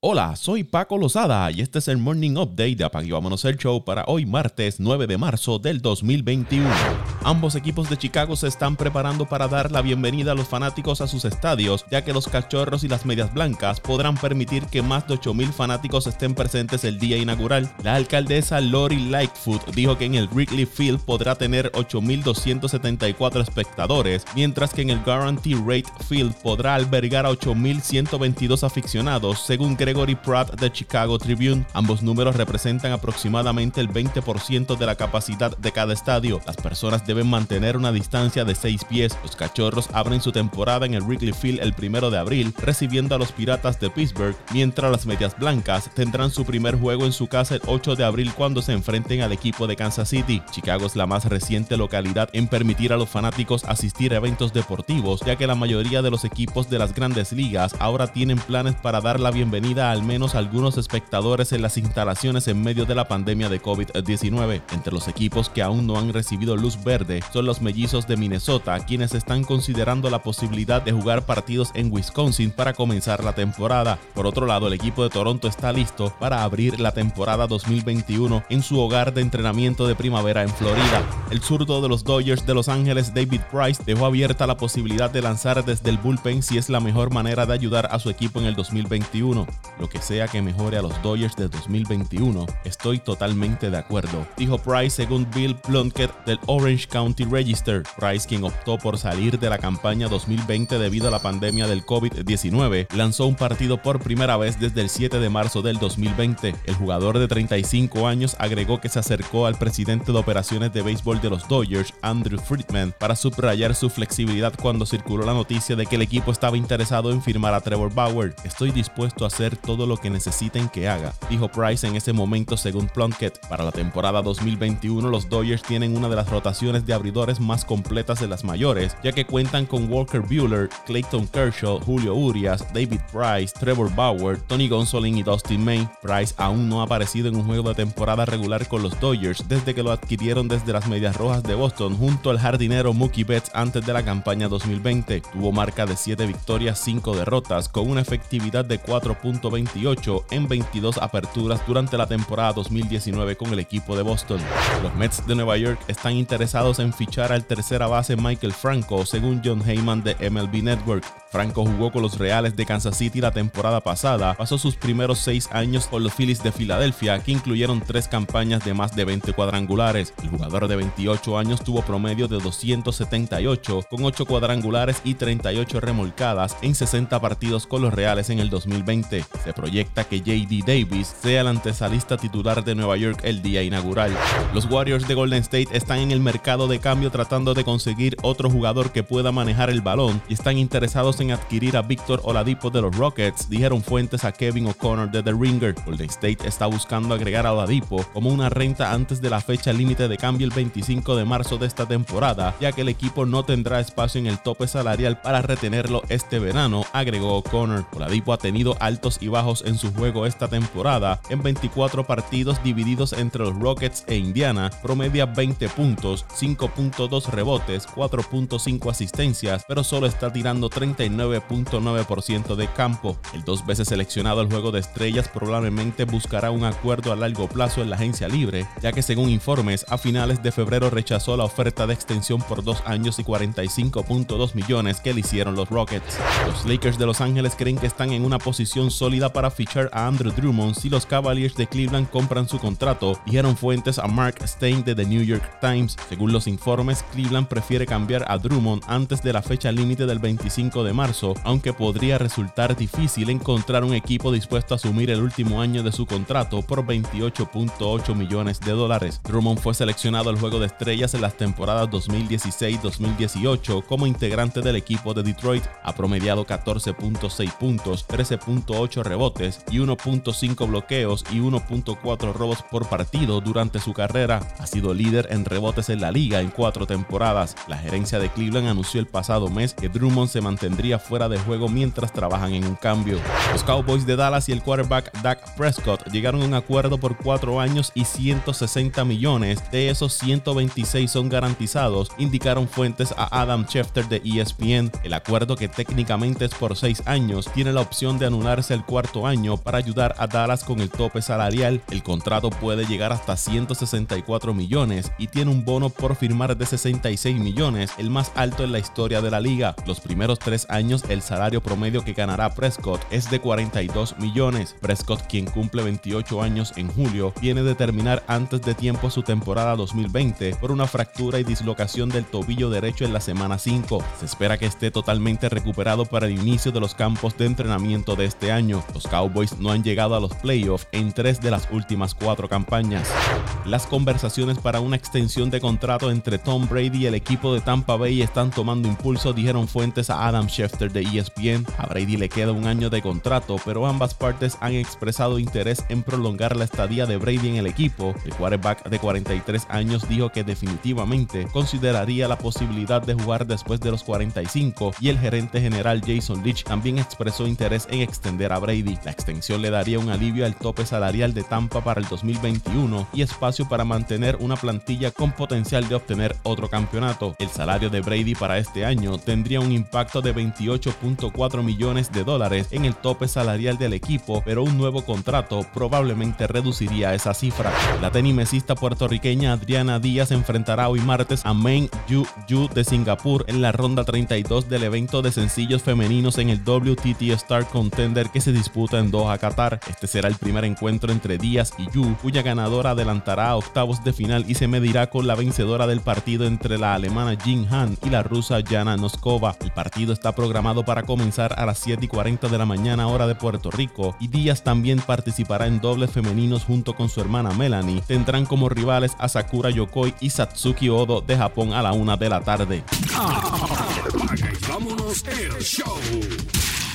Hola, soy Paco Lozada y este es el Morning Update de Apague Vámonos el Show para hoy martes 9 de marzo del 2021. Ambos equipos de Chicago se están preparando para dar la bienvenida a los fanáticos a sus estadios, ya que los cachorros y las medias blancas podrán permitir que más de 8.000 fanáticos estén presentes el día inaugural. La alcaldesa Lori Lightfoot dijo que en el Wrigley Field podrá tener 8.274 espectadores, mientras que en el Guarantee Rate Field podrá albergar a 8.122 aficionados, según Gregory Pratt de Chicago Tribune. Ambos números representan aproximadamente el 20% de la capacidad de cada estadio. Las personas deben mantener una distancia de 6 pies. Los cachorros abren su temporada en el Wrigley Field el 1 de abril, recibiendo a los Piratas de Pittsburgh, mientras las Medias Blancas tendrán su primer juego en su casa el 8 de abril cuando se enfrenten al equipo de Kansas City. Chicago es la más reciente localidad en permitir a los fanáticos asistir a eventos deportivos, ya que la mayoría de los equipos de las grandes ligas ahora tienen planes para dar la bienvenida al menos algunos espectadores en las instalaciones en medio de la pandemia de COVID-19. Entre los equipos que aún no han recibido luz verde son los mellizos de Minnesota, quienes están considerando la posibilidad de jugar partidos en Wisconsin para comenzar la temporada. Por otro lado, el equipo de Toronto está listo para abrir la temporada 2021 en su hogar de entrenamiento de primavera en Florida. El zurdo de los Dodgers de Los Ángeles, David Price, dejó abierta la posibilidad de lanzar desde el bullpen si es la mejor manera de ayudar a su equipo en el 2021. Lo que sea que mejore a los Dodgers de 2021, estoy totalmente de acuerdo, dijo Price según Bill Plunkett del Orange County Register. Price, quien optó por salir de la campaña 2020 debido a la pandemia del COVID-19, lanzó un partido por primera vez desde el 7 de marzo del 2020. El jugador de 35 años agregó que se acercó al presidente de operaciones de béisbol de los Dodgers, Andrew Friedman, para subrayar su flexibilidad cuando circuló la noticia de que el equipo estaba interesado en firmar a Trevor Bauer. Estoy dispuesto a hacer todo lo que necesiten que haga, dijo Price en ese momento según Plunkett. Para la temporada 2021 los Dodgers tienen una de las rotaciones de abridores más completas de las mayores, ya que cuentan con Walker Bueller, Clayton Kershaw, Julio Urias, David Price, Trevor Bauer, Tony Gonsolin y Dustin May. Price aún no ha aparecido en un juego de temporada regular con los Dodgers desde que lo adquirieron desde las Medias Rojas de Boston junto al jardinero Mookie Betts antes de la campaña 2020. Tuvo marca de 7 victorias, 5 derrotas, con una efectividad de 4.20 28 en 22 aperturas durante la temporada 2019 con el equipo de Boston. Los Mets de Nueva York están interesados en fichar al tercera base Michael Franco, según John Heyman de MLB Network. Franco jugó con los Reales de Kansas City la temporada pasada, pasó sus primeros seis años con los Phillies de Filadelfia, que incluyeron tres campañas de más de 20 cuadrangulares. El jugador de 28 años tuvo promedio de 278, con 8 cuadrangulares y 38 remolcadas en 60 partidos con los Reales en el 2020. Se proyecta que JD Davis sea el antesalista titular de Nueva York el día inaugural. Los Warriors de Golden State están en el mercado de cambio tratando de conseguir otro jugador que pueda manejar el balón y están interesados en adquirir a Víctor Oladipo de los Rockets, dijeron fuentes a Kevin O'Connor de The Ringer. Golden State está buscando agregar a Oladipo como una renta antes de la fecha límite de cambio el 25 de marzo de esta temporada, ya que el equipo no tendrá espacio en el tope salarial para retenerlo este verano, agregó O'Connor. Oladipo ha tenido altos y bajos en su juego esta temporada, en 24 partidos divididos entre los Rockets e Indiana, promedia 20 puntos, 5.2 rebotes, 4.5 asistencias, pero solo está tirando 39 9.9% de campo. El dos veces seleccionado al juego de estrellas probablemente buscará un acuerdo a largo plazo en la agencia libre, ya que según informes, a finales de febrero rechazó la oferta de extensión por dos años y 45.2 millones que le hicieron los Rockets. Los Lakers de Los Ángeles creen que están en una posición sólida para fichar a Andrew Drummond si los Cavaliers de Cleveland compran su contrato, dijeron fuentes a Mark Stein de The New York Times. Según los informes, Cleveland prefiere cambiar a Drummond antes de la fecha límite del 25 de marzo, aunque podría resultar difícil encontrar un equipo dispuesto a asumir el último año de su contrato por 28.8 millones de dólares. Drummond fue seleccionado al Juego de Estrellas en las temporadas 2016-2018 como integrante del equipo de Detroit. Ha promediado 14.6 puntos, 13.8 rebotes y 1.5 bloqueos y 1.4 robos por partido durante su carrera. Ha sido líder en rebotes en la liga en cuatro temporadas. La gerencia de Cleveland anunció el pasado mes que Drummond se mantendría fuera de juego mientras trabajan en un cambio. Los Cowboys de Dallas y el quarterback Dak Prescott llegaron a un acuerdo por 4 años y 160 millones, de esos 126 son garantizados, indicaron fuentes a Adam Schefter de ESPN. El acuerdo que técnicamente es por 6 años tiene la opción de anularse el cuarto año para ayudar a Dallas con el tope salarial. El contrato puede llegar hasta 164 millones y tiene un bono por firmar de 66 millones, el más alto en la historia de la liga. Los primeros tres años el salario promedio que ganará Prescott es de 42 millones. Prescott, quien cumple 28 años en julio, viene de terminar antes de tiempo su temporada 2020 por una fractura y dislocación del tobillo derecho en la semana 5. Se espera que esté totalmente recuperado para el inicio de los campos de entrenamiento de este año. Los Cowboys no han llegado a los playoffs en tres de las últimas cuatro campañas. Las conversaciones para una extensión de contrato entre Tom Brady y el equipo de Tampa Bay están tomando impulso, dijeron fuentes a Adam Schefter de ESPN. A Brady le queda un año de contrato, pero ambas partes han expresado interés en prolongar la estadía de Brady en el equipo. El quarterback de 43 años dijo que definitivamente consideraría la posibilidad de jugar después de los 45 y el gerente general Jason Leach también expresó interés en extender a Brady. La extensión le daría un alivio al tope salarial de Tampa para el 2021 y espacio para mantener una plantilla con potencial de obtener otro campeonato. El salario de Brady para este año tendría un impacto de 28.4 millones de dólares en el tope salarial del equipo, pero un nuevo contrato probablemente reduciría esa cifra. La tenimesista puertorriqueña Adriana Díaz enfrentará hoy martes a Meng Yu Yu de Singapur en la ronda 32 del evento de sencillos femeninos en el WTT Star Contender que se disputa en Doha, Qatar. Este será el primer encuentro entre Díaz y Yu, cuya ganadora adelantará a octavos de final y se medirá con la vencedora del partido entre la alemana Jin Han y la rusa Jana Noskova. El partido está programado para comenzar a las 7 y 40 de la mañana hora de Puerto Rico y Díaz también participará en dobles femeninos junto con su hermana Melanie. Tendrán como rivales a Sakura Yokoi y Satsuki Odo de Japón a la una de la tarde. Y vámonos el show.